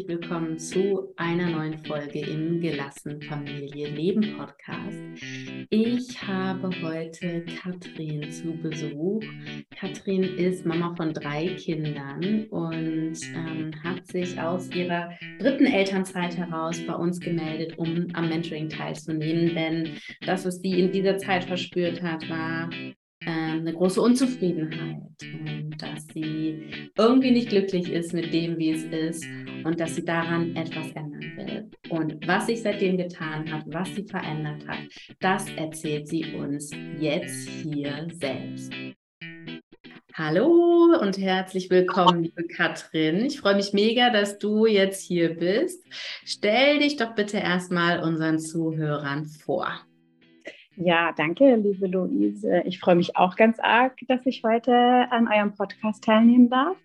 herzlich willkommen zu einer neuen Folge im Gelassen Familie Leben Podcast. Ich habe heute Katrin zu Besuch. Katrin ist Mama von drei Kindern und ähm, hat sich aus ihrer dritten Elternzeit heraus bei uns gemeldet, um am Mentoring teilzunehmen. Denn das, was sie in dieser Zeit verspürt hat, war eine große Unzufriedenheit und dass sie irgendwie nicht glücklich ist mit dem, wie es ist und dass sie daran etwas ändern will. Und was sich seitdem getan hat, was sie verändert hat, das erzählt sie uns jetzt hier selbst. Hallo und herzlich willkommen, liebe Katrin. Ich freue mich mega, dass du jetzt hier bist. Stell dich doch bitte erstmal unseren Zuhörern vor. Ja, danke, liebe Luise. Ich freue mich auch ganz arg, dass ich heute an eurem Podcast teilnehmen darf.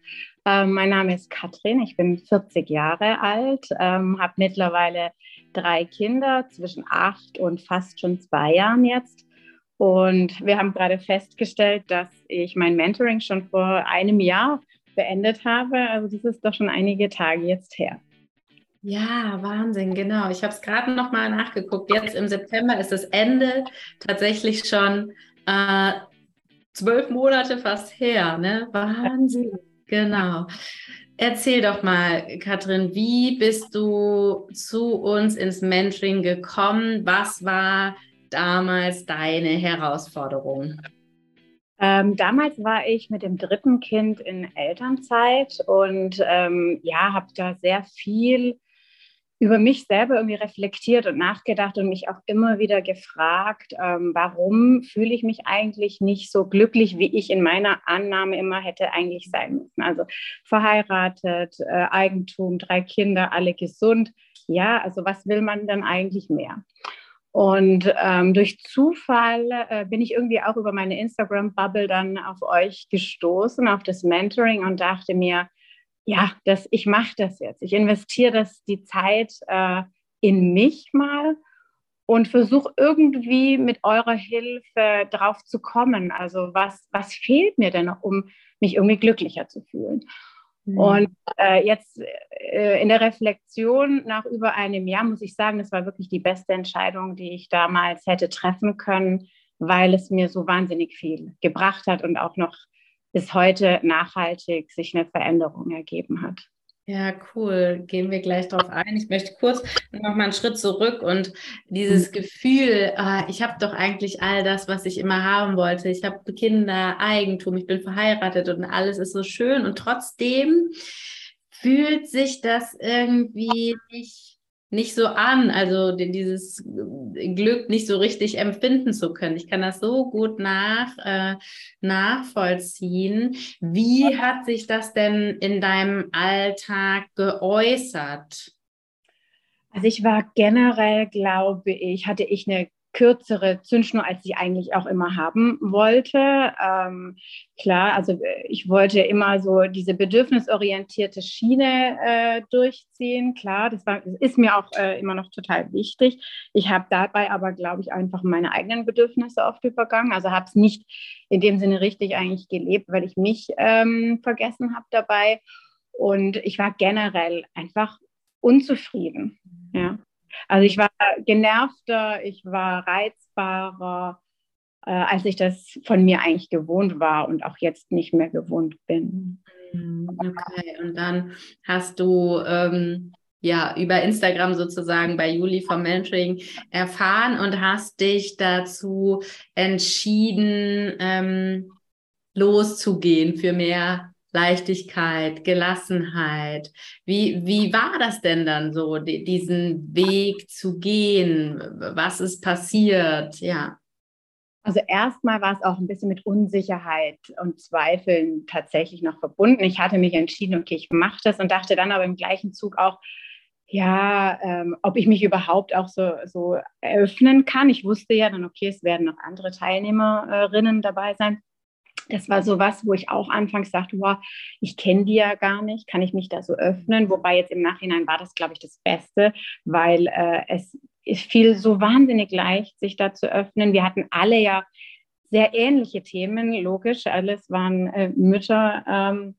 Ähm, mein Name ist Katrin, ich bin 40 Jahre alt, ähm, habe mittlerweile drei Kinder zwischen acht und fast schon zwei Jahren jetzt. Und wir haben gerade festgestellt, dass ich mein Mentoring schon vor einem Jahr beendet habe. Also das ist doch schon einige Tage jetzt her. Ja, Wahnsinn, genau. Ich habe es gerade noch mal nachgeguckt. Jetzt im September ist das Ende tatsächlich schon äh, zwölf Monate fast her. Ne? Wahnsinn, genau. Erzähl doch mal, Katrin, wie bist du zu uns ins Mentoring gekommen? Was war damals deine Herausforderung? Ähm, damals war ich mit dem dritten Kind in Elternzeit und ähm, ja, habe da sehr viel über mich selber irgendwie reflektiert und nachgedacht und mich auch immer wieder gefragt, ähm, warum fühle ich mich eigentlich nicht so glücklich, wie ich in meiner Annahme immer hätte eigentlich sein müssen. Also verheiratet, äh, Eigentum, drei Kinder, alle gesund. Ja, also was will man denn eigentlich mehr? Und ähm, durch Zufall äh, bin ich irgendwie auch über meine Instagram-Bubble dann auf euch gestoßen, auf das Mentoring und dachte mir, ja, das, ich mache das jetzt. Ich investiere das die Zeit äh, in mich mal und versuche irgendwie mit eurer Hilfe drauf zu kommen. Also was, was fehlt mir denn noch, um mich irgendwie glücklicher zu fühlen? Mhm. Und äh, jetzt äh, in der Reflexion nach über einem Jahr muss ich sagen, das war wirklich die beste Entscheidung, die ich damals hätte treffen können, weil es mir so wahnsinnig viel gebracht hat und auch noch bis heute nachhaltig sich eine Veränderung ergeben hat. Ja, cool. Gehen wir gleich darauf ein. Ich möchte kurz noch mal einen Schritt zurück und dieses mhm. Gefühl, ah, ich habe doch eigentlich all das, was ich immer haben wollte. Ich habe Kinder, Eigentum, ich bin verheiratet und alles ist so schön und trotzdem fühlt sich das irgendwie nicht nicht so an, also dieses Glück nicht so richtig empfinden zu können. Ich kann das so gut nach, äh, nachvollziehen. Wie hat sich das denn in deinem Alltag geäußert? Also ich war generell, glaube ich, hatte ich eine kürzere Zündschnur, als ich eigentlich auch immer haben wollte. Ähm, klar, also äh, ich wollte immer so diese bedürfnisorientierte Schiene äh, durchziehen. Klar, das, war, das ist mir auch äh, immer noch total wichtig. Ich habe dabei aber, glaube ich, einfach meine eigenen Bedürfnisse oft übergangen. Also habe es nicht in dem Sinne richtig eigentlich gelebt, weil ich mich ähm, vergessen habe dabei. Und ich war generell einfach unzufrieden. Ja. Also ich war genervter, ich war reizbarer, äh, als ich das von mir eigentlich gewohnt war und auch jetzt nicht mehr gewohnt bin. Mm, okay, und dann hast du ähm, ja über Instagram sozusagen bei Juli vom Mentoring erfahren und hast dich dazu entschieden, ähm, loszugehen für mehr Leichtigkeit, Gelassenheit. Wie, wie war das denn dann so, die, diesen Weg zu gehen? Was ist passiert? Ja. Also erstmal war es auch ein bisschen mit Unsicherheit und Zweifeln tatsächlich noch verbunden. Ich hatte mich entschieden, okay, ich mache das und dachte dann aber im gleichen Zug auch, ja, ähm, ob ich mich überhaupt auch so, so eröffnen kann. Ich wusste ja dann, okay, es werden noch andere Teilnehmerinnen dabei sein das war so was, wo ich auch anfangs dachte, wow, ich kenne die ja gar nicht, kann ich mich da so öffnen? Wobei jetzt im Nachhinein war das, glaube ich, das Beste, weil äh, es, fiel so wahnsinnig leicht, sich da zu öffnen. Wir hatten alle ja sehr ähnliche Themen, logisch, alles waren äh, Mütter. Ähm,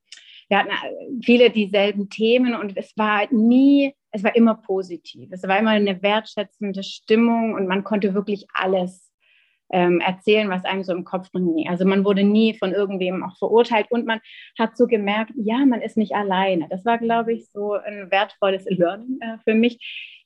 wir hatten äh, viele dieselben Themen und es war nie, es war immer positiv. Es war immer eine wertschätzende Stimmung und man konnte wirklich alles ähm, erzählen, was einem so im Kopf drin Also man wurde nie von irgendwem auch verurteilt und man hat so gemerkt, ja, man ist nicht alleine. Das war, glaube ich, so ein wertvolles Learning äh, für mich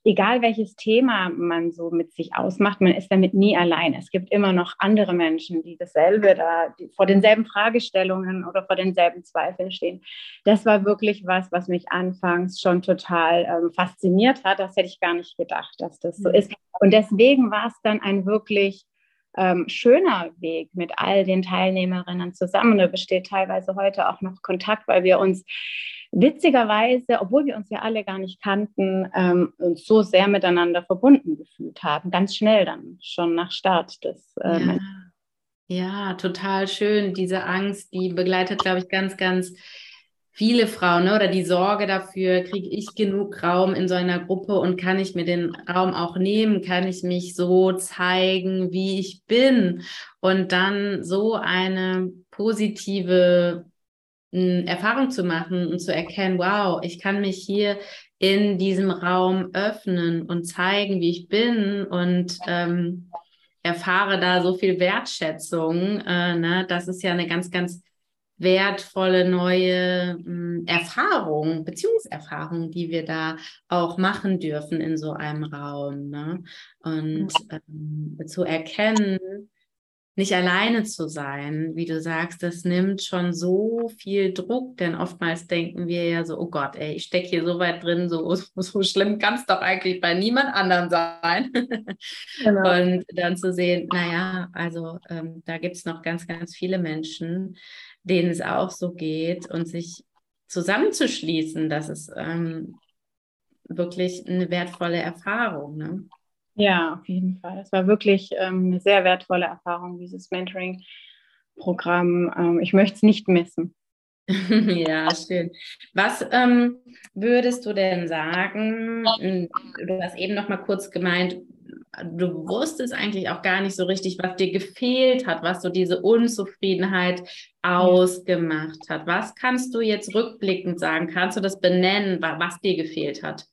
egal welches Thema man so mit sich ausmacht, man ist damit nie allein. Es gibt immer noch andere Menschen, die dasselbe da, die vor denselben Fragestellungen oder vor denselben Zweifeln stehen. Das war wirklich was, was mich anfangs schon total ähm, fasziniert hat. Das hätte ich gar nicht gedacht, dass das so mhm. ist. Und deswegen war es dann ein wirklich ähm, schöner Weg mit all den Teilnehmerinnen zusammen. Da besteht teilweise heute auch noch Kontakt, weil wir uns witzigerweise, obwohl wir uns ja alle gar nicht kannten, ähm, uns so sehr miteinander verbunden gefühlt haben. Ganz schnell dann, schon nach Start des. Äh, ja. ja, total schön. Diese Angst, die begleitet, glaube ich, ganz, ganz viele Frauen ne? oder die Sorge dafür, kriege ich genug Raum in so einer Gruppe und kann ich mir den Raum auch nehmen, kann ich mich so zeigen, wie ich bin und dann so eine positive Erfahrung zu machen und zu erkennen, wow, ich kann mich hier in diesem Raum öffnen und zeigen, wie ich bin und ähm, erfahre da so viel Wertschätzung. Äh, ne? Das ist ja eine ganz, ganz wertvolle neue mh, Erfahrung, Beziehungserfahrung, die wir da auch machen dürfen in so einem Raum. Ne? Und ähm, zu erkennen, nicht alleine zu sein, wie du sagst, das nimmt schon so viel Druck, denn oftmals denken wir ja so, oh Gott, ey, ich stecke hier so weit drin, so, so schlimm kann es doch eigentlich bei niemand anderem sein. Genau. Und dann zu sehen, naja, also ähm, da gibt es noch ganz, ganz viele Menschen, denen es auch so geht und sich zusammenzuschließen, das ist ähm, wirklich eine wertvolle Erfahrung. Ne? Ja, auf jeden Fall. Es war wirklich ähm, eine sehr wertvolle Erfahrung, dieses Mentoring-Programm. Ähm, ich möchte es nicht missen. ja, schön. Was ähm, würdest du denn sagen? Hm, du hast eben noch mal kurz gemeint, du wusstest eigentlich auch gar nicht so richtig, was dir gefehlt hat, was so diese Unzufriedenheit ausgemacht hat. Was kannst du jetzt rückblickend sagen? Kannst du das benennen, was dir gefehlt hat?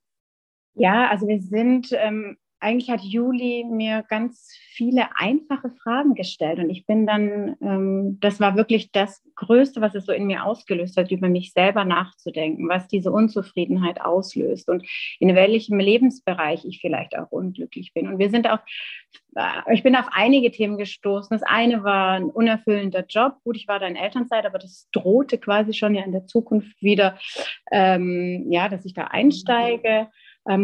Ja, also wir sind ähm, eigentlich hat Juli mir ganz viele einfache Fragen gestellt und ich bin dann, ähm, das war wirklich das Größte, was es so in mir ausgelöst hat, über mich selber nachzudenken, was diese Unzufriedenheit auslöst und in welchem Lebensbereich ich vielleicht auch unglücklich bin. Und wir sind auch, äh, ich bin auf einige Themen gestoßen. Das eine war ein unerfüllender Job. Gut, ich war da in Elternzeit, aber das drohte quasi schon ja in der Zukunft wieder, ähm, ja, dass ich da einsteige. Ähm,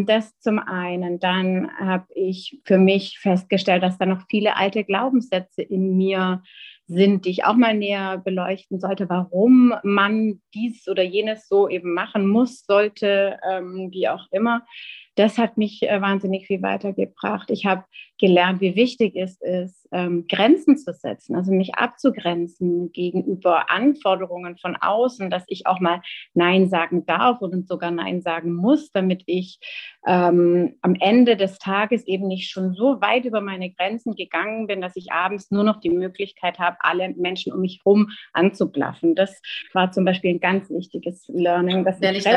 das zum einen. Dann habe ich für mich festgestellt, dass da noch viele alte Glaubenssätze in mir sind, die ich auch mal näher beleuchten sollte, warum man dies oder jenes so eben machen muss, sollte, ähm, wie auch immer das hat mich äh, wahnsinnig viel weitergebracht. Ich habe gelernt, wie wichtig es ist, ähm, Grenzen zu setzen, also mich abzugrenzen gegenüber Anforderungen von außen, dass ich auch mal Nein sagen darf und sogar Nein sagen muss, damit ich ähm, am Ende des Tages eben nicht schon so weit über meine Grenzen gegangen bin, dass ich abends nur noch die Möglichkeit habe, alle Menschen um mich herum anzublaffen. Das war zum Beispiel ein ganz wichtiges Learning, das wenn ich, ich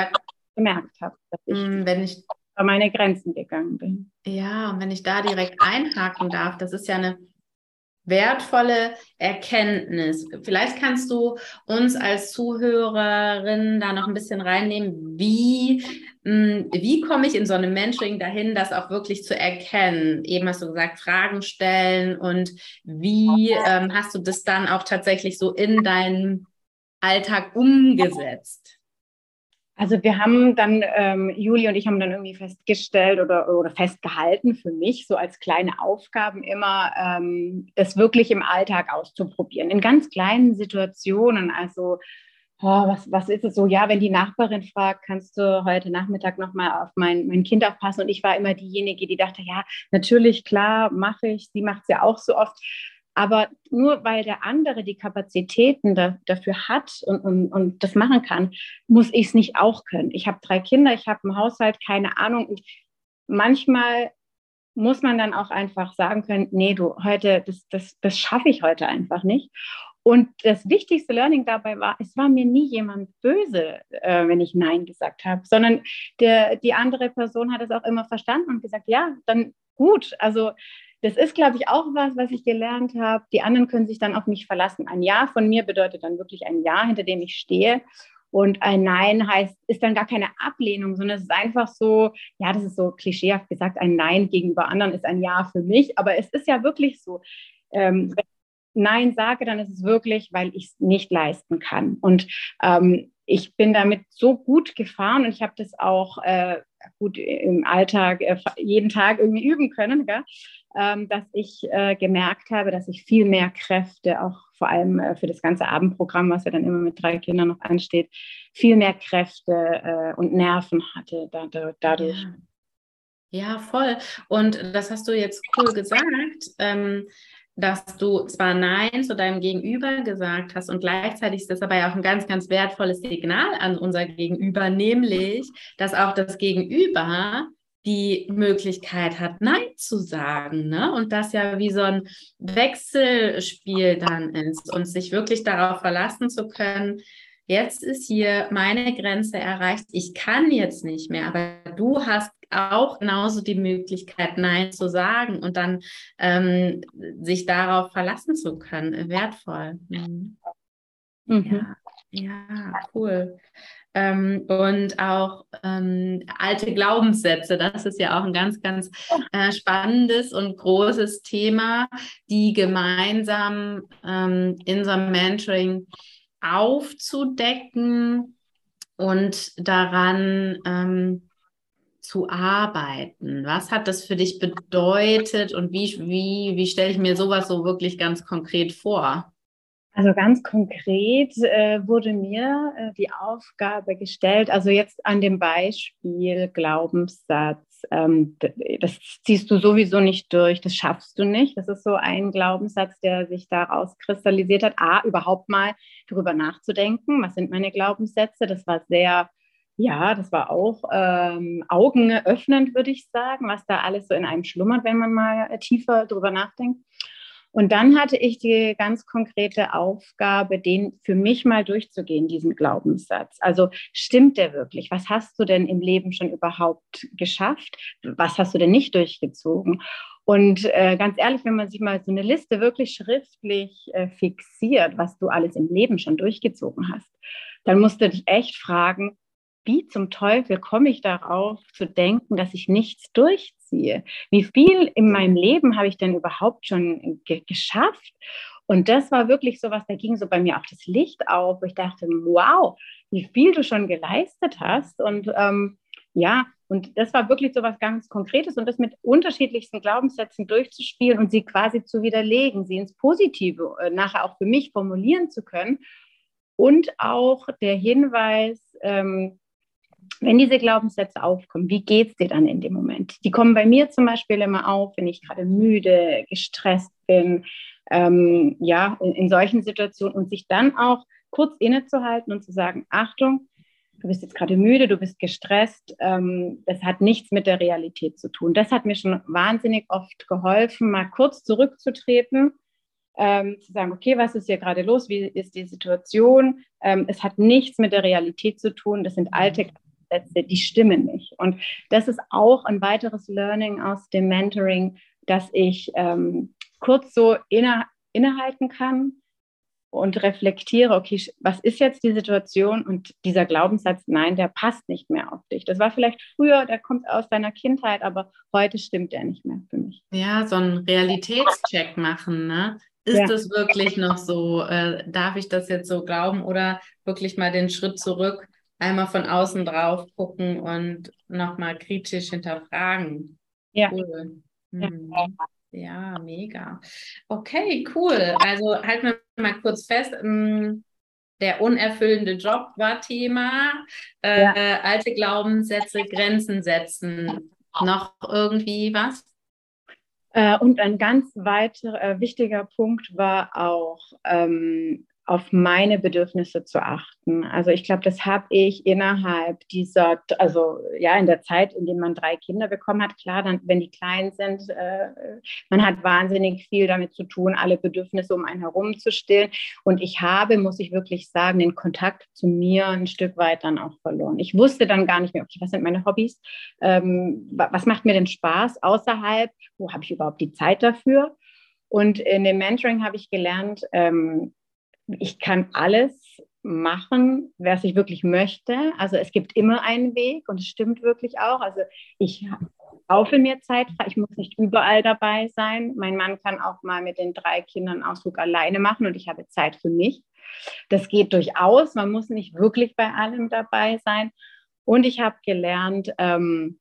gemerkt habe. Mm, wenn ich über meine Grenzen gegangen bin. Ja, und wenn ich da direkt einhaken darf, das ist ja eine wertvolle Erkenntnis. Vielleicht kannst du uns als Zuhörerin da noch ein bisschen reinnehmen, wie, hm, wie komme ich in so einem Mentoring dahin, das auch wirklich zu erkennen? Eben hast du gesagt, Fragen stellen und wie ähm, hast du das dann auch tatsächlich so in deinen Alltag umgesetzt? Also wir haben dann, ähm, Juli und ich haben dann irgendwie festgestellt oder, oder festgehalten für mich, so als kleine Aufgaben immer, ähm, das wirklich im Alltag auszuprobieren, in ganz kleinen Situationen. Also oh, was, was ist es so? Ja, wenn die Nachbarin fragt, kannst du heute Nachmittag nochmal auf mein, mein Kind aufpassen? Und ich war immer diejenige, die dachte, ja, natürlich, klar, mache ich. Sie macht es ja auch so oft. Aber nur weil der andere die Kapazitäten da, dafür hat und, und, und das machen kann, muss ich es nicht auch können. Ich habe drei Kinder, ich habe einen Haushalt, keine Ahnung. Und manchmal muss man dann auch einfach sagen können, nee, du, heute, das, das, das schaffe ich heute einfach nicht. Und das wichtigste Learning dabei war, es war mir nie jemand böse, äh, wenn ich Nein gesagt habe, sondern der, die andere Person hat es auch immer verstanden und gesagt, ja, dann gut. Also das ist, glaube ich, auch was, was ich gelernt habe. Die anderen können sich dann auf mich verlassen. Ein Ja von mir bedeutet dann wirklich ein Ja, hinter dem ich stehe. Und ein Nein heißt, ist dann gar keine Ablehnung, sondern es ist einfach so, ja, das ist so klischeehaft gesagt, ein Nein gegenüber anderen ist ein Ja für mich. Aber es ist ja wirklich so. Ähm, wenn ich Nein sage, dann ist es wirklich, weil ich es nicht leisten kann. Und ähm, ich bin damit so gut gefahren und ich habe das auch äh, gut im Alltag äh, jeden Tag irgendwie üben können, ähm, dass ich äh, gemerkt habe, dass ich viel mehr Kräfte, auch vor allem äh, für das ganze Abendprogramm, was ja dann immer mit drei Kindern noch ansteht, viel mehr Kräfte äh, und Nerven hatte dadurch. Ja. Ja, voll. Und das hast du jetzt cool gesagt. Ähm, dass du zwar Nein zu deinem Gegenüber gesagt hast und gleichzeitig ist das aber ja auch ein ganz, ganz wertvolles Signal an unser Gegenüber, nämlich, dass auch das Gegenüber die Möglichkeit hat, Nein zu sagen. Ne? Und das ja wie so ein Wechselspiel dann ist und sich wirklich darauf verlassen zu können, jetzt ist hier meine Grenze erreicht, ich kann jetzt nicht mehr, aber du hast auch genauso die Möglichkeit, Nein zu sagen und dann ähm, sich darauf verlassen zu können. Wertvoll. Mhm. Mhm. Ja, ja, cool. Ähm, und auch ähm, alte Glaubenssätze, das ist ja auch ein ganz, ganz äh, spannendes und großes Thema, die gemeinsam ähm, in so einem Mentoring aufzudecken und daran ähm, zu arbeiten? Was hat das für dich bedeutet und wie, wie, wie stelle ich mir sowas so wirklich ganz konkret vor? Also ganz konkret äh, wurde mir äh, die Aufgabe gestellt, also jetzt an dem Beispiel Glaubenssatz, ähm, das ziehst du sowieso nicht durch, das schaffst du nicht. Das ist so ein Glaubenssatz, der sich daraus kristallisiert hat. A, überhaupt mal darüber nachzudenken, was sind meine Glaubenssätze. Das war sehr ja, das war auch ähm, augenöffnend, würde ich sagen, was da alles so in einem schlummert, wenn man mal äh, tiefer drüber nachdenkt. Und dann hatte ich die ganz konkrete Aufgabe, den für mich mal durchzugehen, diesen Glaubenssatz. Also stimmt der wirklich? Was hast du denn im Leben schon überhaupt geschafft? Was hast du denn nicht durchgezogen? Und äh, ganz ehrlich, wenn man sich mal so eine Liste wirklich schriftlich äh, fixiert, was du alles im Leben schon durchgezogen hast, dann musst du dich echt fragen, wie zum Teufel komme ich darauf zu denken, dass ich nichts durchziehe? Wie viel in meinem Leben habe ich denn überhaupt schon ge geschafft? Und das war wirklich so was, da ging so bei mir auch das Licht auf, wo ich dachte, wow, wie viel du schon geleistet hast. Und ähm, ja, und das war wirklich so was ganz Konkretes und das mit unterschiedlichsten Glaubenssätzen durchzuspielen und sie quasi zu widerlegen, sie ins Positive äh, nachher auch für mich formulieren zu können. Und auch der Hinweis, ähm, wenn diese Glaubenssätze aufkommen, wie geht es dir dann in dem Moment? Die kommen bei mir zum Beispiel immer auf, wenn ich gerade müde, gestresst bin, ähm, ja, in, in, solchen Situationen und sich dann auch kurz innezuhalten und zu sagen, Achtung, du bist jetzt gerade müde, du bist gestresst, ähm, das hat nichts mit der Realität zu tun. Das hat mir schon wahnsinnig oft geholfen, mal kurz zurückzutreten, ähm, zu sagen, okay, was ist hier gerade los, wie ist die Situation? Ähm, es hat nichts mit der Realität zu tun, das sind alte Glaubenssätze, die stimmen nicht. Und das ist auch ein weiteres Learning aus dem Mentoring, dass ich ähm, kurz so inne, innehalten kann und reflektiere, okay, was ist jetzt die Situation und dieser Glaubenssatz, nein, der passt nicht mehr auf dich. Das war vielleicht früher, der kommt aus deiner Kindheit, aber heute stimmt der nicht mehr für mich. Ja, so einen Realitätscheck machen, ne? Ist ja. das wirklich noch so? Äh, darf ich das jetzt so glauben oder wirklich mal den Schritt zurück einmal von außen drauf gucken und nochmal kritisch hinterfragen. Ja. Cool. Mhm. Ja, mega. Okay, cool. Also halten wir mal kurz fest. Mm, der unerfüllende Job war Thema. Äh, ja. Alte Glaubenssätze, Grenzen setzen. Noch irgendwie was? Äh, und ein ganz weiterer äh, wichtiger Punkt war auch ähm, auf meine Bedürfnisse zu achten. Also ich glaube, das habe ich innerhalb dieser, also ja, in der Zeit, in der man drei Kinder bekommen hat, klar, dann, wenn die klein sind, äh, man hat wahnsinnig viel damit zu tun, alle Bedürfnisse um einen herum zu stillen. Und ich habe, muss ich wirklich sagen, den Kontakt zu mir ein Stück weit dann auch verloren. Ich wusste dann gar nicht mehr, okay, was sind meine Hobbys? Ähm, was macht mir denn Spaß außerhalb? Wo habe ich überhaupt die Zeit dafür? Und in dem Mentoring habe ich gelernt, ähm, ich kann alles machen, was ich wirklich möchte. Also es gibt immer einen Weg und es stimmt wirklich auch. Also ich kaufe mir Zeit. Ich muss nicht überall dabei sein. Mein Mann kann auch mal mit den drei Kindern Ausflug alleine machen und ich habe Zeit für mich. Das geht durchaus. Man muss nicht wirklich bei allem dabei sein. Und ich habe gelernt, ähm,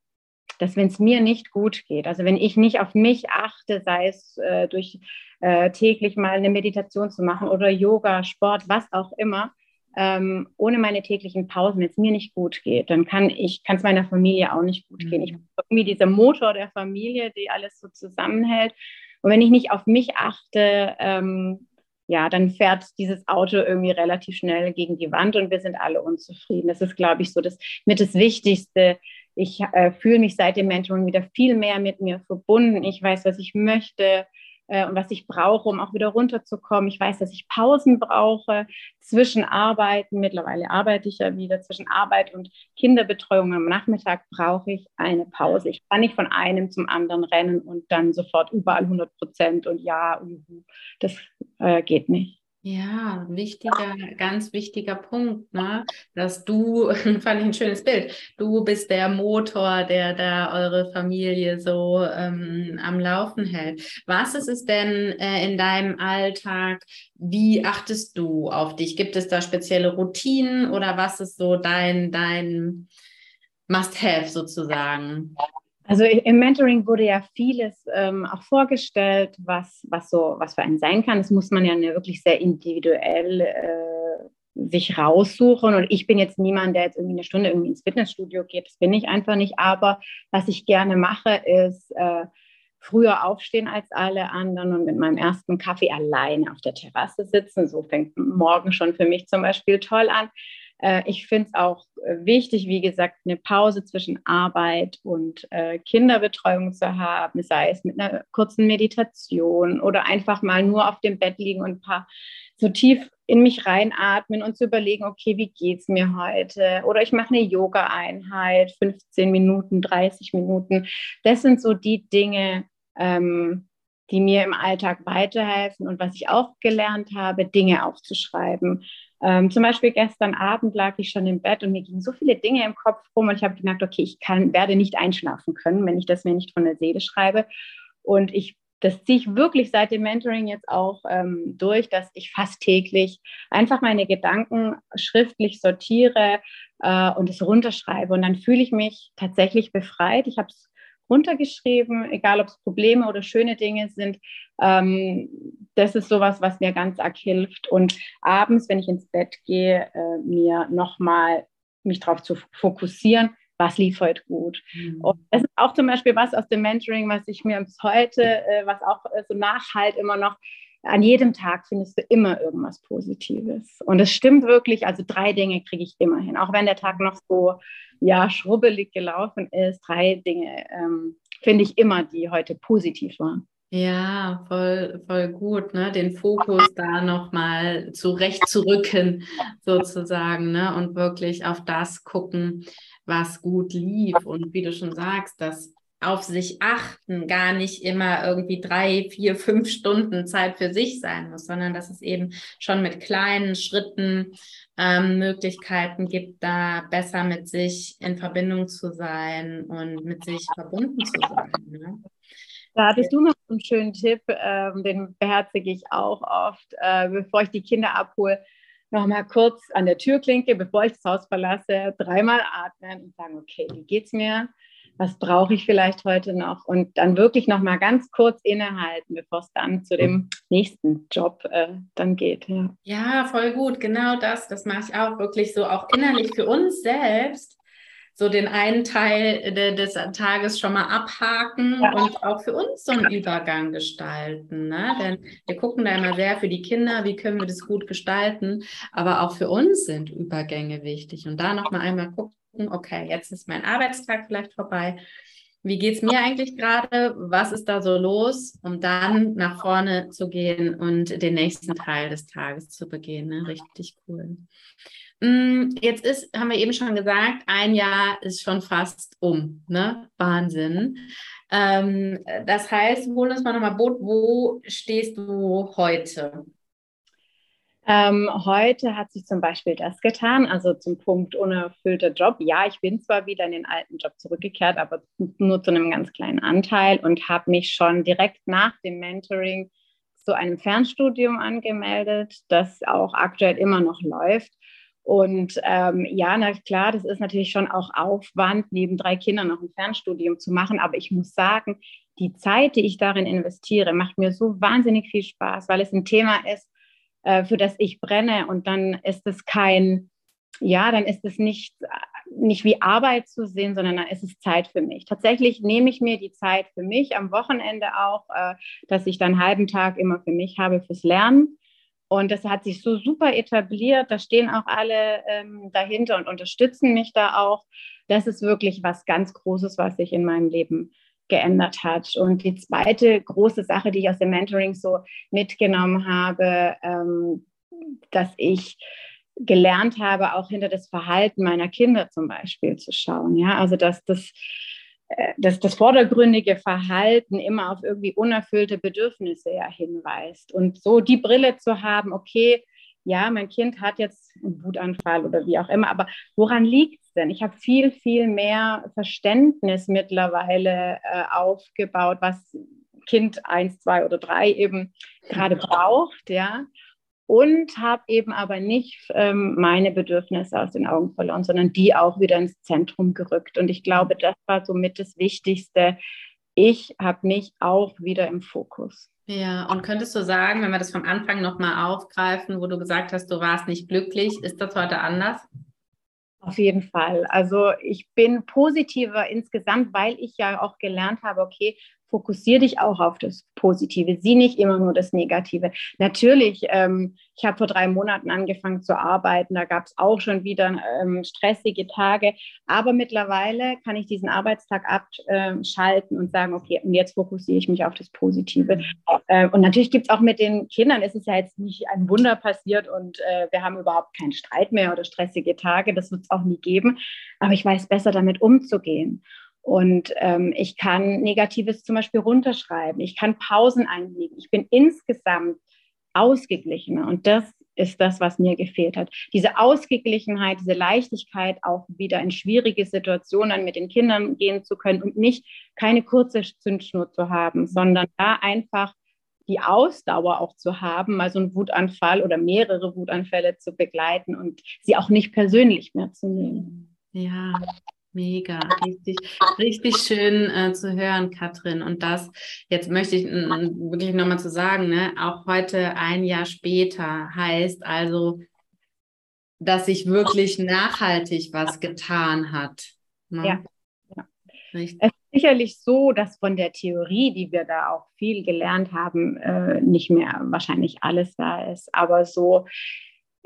dass wenn es mir nicht gut geht, also wenn ich nicht auf mich achte, sei es äh, durch äh, täglich mal eine Meditation zu machen oder Yoga, Sport, was auch immer, ähm, ohne meine täglichen Pausen, wenn es mir nicht gut geht, dann kann ich, kann es meiner Familie auch nicht gut gehen. Ich bin irgendwie dieser Motor der Familie, die alles so zusammenhält. Und wenn ich nicht auf mich achte, ähm, ja, dann fährt dieses Auto irgendwie relativ schnell gegen die Wand und wir sind alle unzufrieden. Das ist, glaube ich, so das mit das Wichtigste, ich äh, fühle mich seit dem Mentoring wieder viel mehr mit mir verbunden. Ich weiß, was ich möchte äh, und was ich brauche, um auch wieder runterzukommen. Ich weiß, dass ich Pausen brauche zwischen Arbeiten. Mittlerweile arbeite ich ja wieder zwischen Arbeit und Kinderbetreuung. Am Nachmittag brauche ich eine Pause. Ich kann nicht von einem zum anderen rennen und dann sofort überall 100 Prozent und ja, das äh, geht nicht. Ja, wichtiger, ganz wichtiger Punkt, ne? dass du, fand ich ein schönes Bild, du bist der Motor, der da eure Familie so ähm, am Laufen hält. Was ist es denn äh, in deinem Alltag? Wie achtest du auf dich? Gibt es da spezielle Routinen oder was ist so dein, dein Must-Have sozusagen? Also im Mentoring wurde ja vieles ähm, auch vorgestellt, was, was so, was für einen sein kann. Das muss man ja wirklich sehr individuell äh, sich raussuchen. Und ich bin jetzt niemand, der jetzt irgendwie eine Stunde irgendwie ins Fitnessstudio geht. Das bin ich einfach nicht. Aber was ich gerne mache, ist äh, früher aufstehen als alle anderen und mit meinem ersten Kaffee alleine auf der Terrasse sitzen. So fängt morgen schon für mich zum Beispiel toll an. Äh, ich finde es auch äh, wichtig, wie gesagt, eine Pause zwischen Arbeit und äh, Kinderbetreuung zu haben, sei es mit einer kurzen Meditation oder einfach mal nur auf dem Bett liegen und ein paar so tief in mich reinatmen und zu überlegen, okay, wie geht es mir heute? Oder ich mache eine Yoga-Einheit, 15 Minuten, 30 Minuten. Das sind so die Dinge, ähm, die mir im Alltag weiterhelfen und was ich auch gelernt habe, Dinge aufzuschreiben. Ähm, zum Beispiel gestern Abend lag ich schon im Bett und mir gingen so viele Dinge im Kopf rum und ich habe gemerkt, okay, ich kann, werde nicht einschlafen können, wenn ich das mir nicht von der Seele schreibe. Und ich, das ziehe ich wirklich seit dem Mentoring jetzt auch ähm, durch, dass ich fast täglich einfach meine Gedanken schriftlich sortiere äh, und es runterschreibe. Und dann fühle ich mich tatsächlich befreit. Ich habe es runtergeschrieben, egal ob es Probleme oder schöne Dinge sind. Ähm, das ist sowas, was mir ganz arg hilft. Und abends, wenn ich ins Bett gehe, äh, mir nochmal mich darauf zu fokussieren, was lief heute gut. Mhm. Und das ist auch zum Beispiel was aus dem Mentoring, was ich mir bis heute, äh, was auch äh, so nachhalt immer noch, an jedem Tag findest du immer irgendwas Positives. Und es stimmt wirklich, also drei Dinge kriege ich immer hin. Auch wenn der Tag noch so ja, schrubbelig gelaufen ist, drei Dinge ähm, finde ich immer, die heute positiv waren. Ja, voll, voll gut, ne? Den Fokus da nochmal zurechtzurücken, sozusagen, ne? Und wirklich auf das gucken, was gut lief. Und wie du schon sagst, das auf sich achten gar nicht immer irgendwie drei, vier, fünf Stunden Zeit für sich sein muss, sondern dass es eben schon mit kleinen Schritten ähm, Möglichkeiten gibt, da besser mit sich in Verbindung zu sein und mit sich verbunden zu sein. Ne? Da hattest du noch einen schönen Tipp, ähm, den beherzige ich auch oft, äh, bevor ich die Kinder abhole, noch mal kurz an der Türklinke, bevor ich das Haus verlasse, dreimal atmen und sagen, okay, wie geht's mir? Was brauche ich vielleicht heute noch und dann wirklich noch mal ganz kurz innehalten, bevor es dann zu dem nächsten Job äh, dann geht. Ja. ja, voll gut, genau das. Das mache ich auch wirklich so, auch innerlich für uns selbst so den einen Teil des Tages schon mal abhaken ja. und auch für uns so einen Übergang gestalten. Ne? Denn wir gucken da immer sehr für die Kinder, wie können wir das gut gestalten, aber auch für uns sind Übergänge wichtig. Und da nochmal einmal gucken, okay, jetzt ist mein Arbeitstag vielleicht vorbei. Wie geht es mir eigentlich gerade? Was ist da so los? Um dann nach vorne zu gehen und den nächsten Teil des Tages zu begehen. Ne? Richtig cool. Mm, jetzt ist, haben wir eben schon gesagt, ein Jahr ist schon fast um. Ne? Wahnsinn. Ähm, das heißt, hol uns mal nochmal Boot, wo stehst du heute? Ähm, heute hat sich zum Beispiel das getan, also zum Punkt unerfüllter Job. Ja, ich bin zwar wieder in den alten Job zurückgekehrt, aber nur zu einem ganz kleinen Anteil und habe mich schon direkt nach dem Mentoring zu einem Fernstudium angemeldet, das auch aktuell immer noch läuft. Und ähm, ja, na klar, das ist natürlich schon auch Aufwand, neben drei Kindern noch ein Fernstudium zu machen. Aber ich muss sagen, die Zeit, die ich darin investiere, macht mir so wahnsinnig viel Spaß, weil es ein Thema ist, äh, für das ich brenne. Und dann ist es kein, ja, dann ist es nicht, nicht wie Arbeit zu sehen, sondern dann ist es Zeit für mich. Tatsächlich nehme ich mir die Zeit für mich am Wochenende auch, äh, dass ich dann einen halben Tag immer für mich habe fürs Lernen. Und das hat sich so super etabliert. Da stehen auch alle ähm, dahinter und unterstützen mich da auch. Das ist wirklich was ganz Großes, was ich in meinem Leben geändert hat. Und die zweite große Sache, die ich aus dem Mentoring so mitgenommen habe, ähm, dass ich gelernt habe, auch hinter das Verhalten meiner Kinder zum Beispiel zu schauen. Ja, also dass das, äh, dass das vordergründige Verhalten immer auf irgendwie unerfüllte Bedürfnisse ja hinweist. Und so die Brille zu haben, okay, ja, mein Kind hat jetzt einen Wutanfall oder wie auch immer, aber woran liegt es denn? Ich habe viel, viel mehr Verständnis mittlerweile äh, aufgebaut, was Kind 1, 2 oder 3 eben gerade braucht, ja. Und habe eben aber nicht ähm, meine Bedürfnisse aus den Augen verloren, sondern die auch wieder ins Zentrum gerückt. Und ich glaube, das war somit das Wichtigste. Ich habe mich auch wieder im Fokus. Ja, und könntest du sagen, wenn wir das vom Anfang nochmal aufgreifen, wo du gesagt hast, du warst nicht glücklich, ist das heute anders? Auf jeden Fall. Also ich bin positiver insgesamt, weil ich ja auch gelernt habe, okay, fokussiere dich auch auf das Positive, sieh nicht immer nur das Negative. Natürlich, ähm, ich habe vor drei Monaten angefangen zu arbeiten, da gab es auch schon wieder ähm, stressige Tage, aber mittlerweile kann ich diesen Arbeitstag abschalten und sagen, okay, und jetzt fokussiere ich mich auf das Positive. Äh, und natürlich gibt es auch mit den Kindern, ist es ja jetzt nicht ein Wunder passiert und äh, wir haben überhaupt keinen Streit mehr oder stressige Tage, das wird es auch nie geben, aber ich weiß besser damit umzugehen. Und ähm, ich kann Negatives zum Beispiel runterschreiben. Ich kann Pausen einlegen. Ich bin insgesamt ausgeglichener. Und das ist das, was mir gefehlt hat. Diese Ausgeglichenheit, diese Leichtigkeit, auch wieder in schwierige Situationen mit den Kindern gehen zu können und nicht keine kurze Zündschnur zu haben, sondern da einfach die Ausdauer auch zu haben, mal so einen Wutanfall oder mehrere Wutanfälle zu begleiten und sie auch nicht persönlich mehr zu nehmen. Ja, Mega, richtig, richtig schön äh, zu hören, Katrin. Und das, jetzt möchte ich wirklich nochmal zu sagen, ne, auch heute ein Jahr später heißt also, dass sich wirklich nachhaltig was getan hat. Ne? Ja. ja. Richtig. Es ist sicherlich so, dass von der Theorie, die wir da auch viel gelernt haben, äh, nicht mehr wahrscheinlich alles da ist. Aber so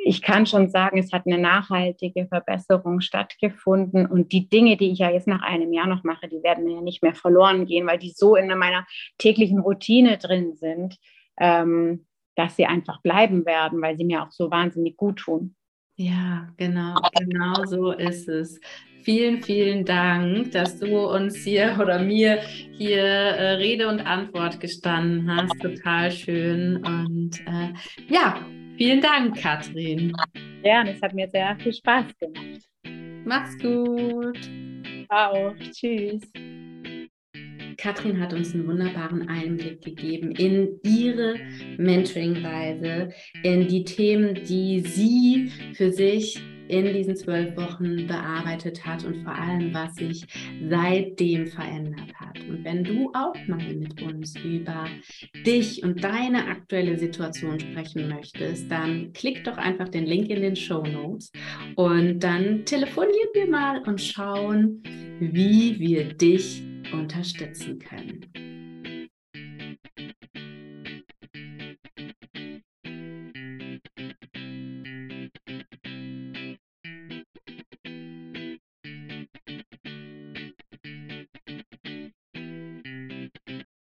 ich kann schon sagen, es hat eine nachhaltige Verbesserung stattgefunden und die Dinge, die ich ja jetzt nach einem Jahr noch mache, die werden mir ja nicht mehr verloren gehen, weil die so in meiner täglichen Routine drin sind, ähm, dass sie einfach bleiben werden, weil sie mir auch so wahnsinnig gut tun. Ja, genau, genau so ist es. Vielen, vielen Dank, dass du uns hier oder mir hier äh, Rede und Antwort gestanden hast. Total schön. Und äh, ja, Vielen Dank, Katrin. Ja, es hat mir sehr viel Spaß gemacht. Mach's gut. Auch. Tschüss. Katrin hat uns einen wunderbaren Einblick gegeben in ihre Mentoring-Reise, in die Themen, die sie für sich in diesen zwölf Wochen bearbeitet hat und vor allem, was sich seitdem verändert hat. Und wenn du auch mal mit uns über dich und deine aktuelle Situation sprechen möchtest, dann klick doch einfach den Link in den Show Notes und dann telefonieren wir mal und schauen, wie wir dich unterstützen können.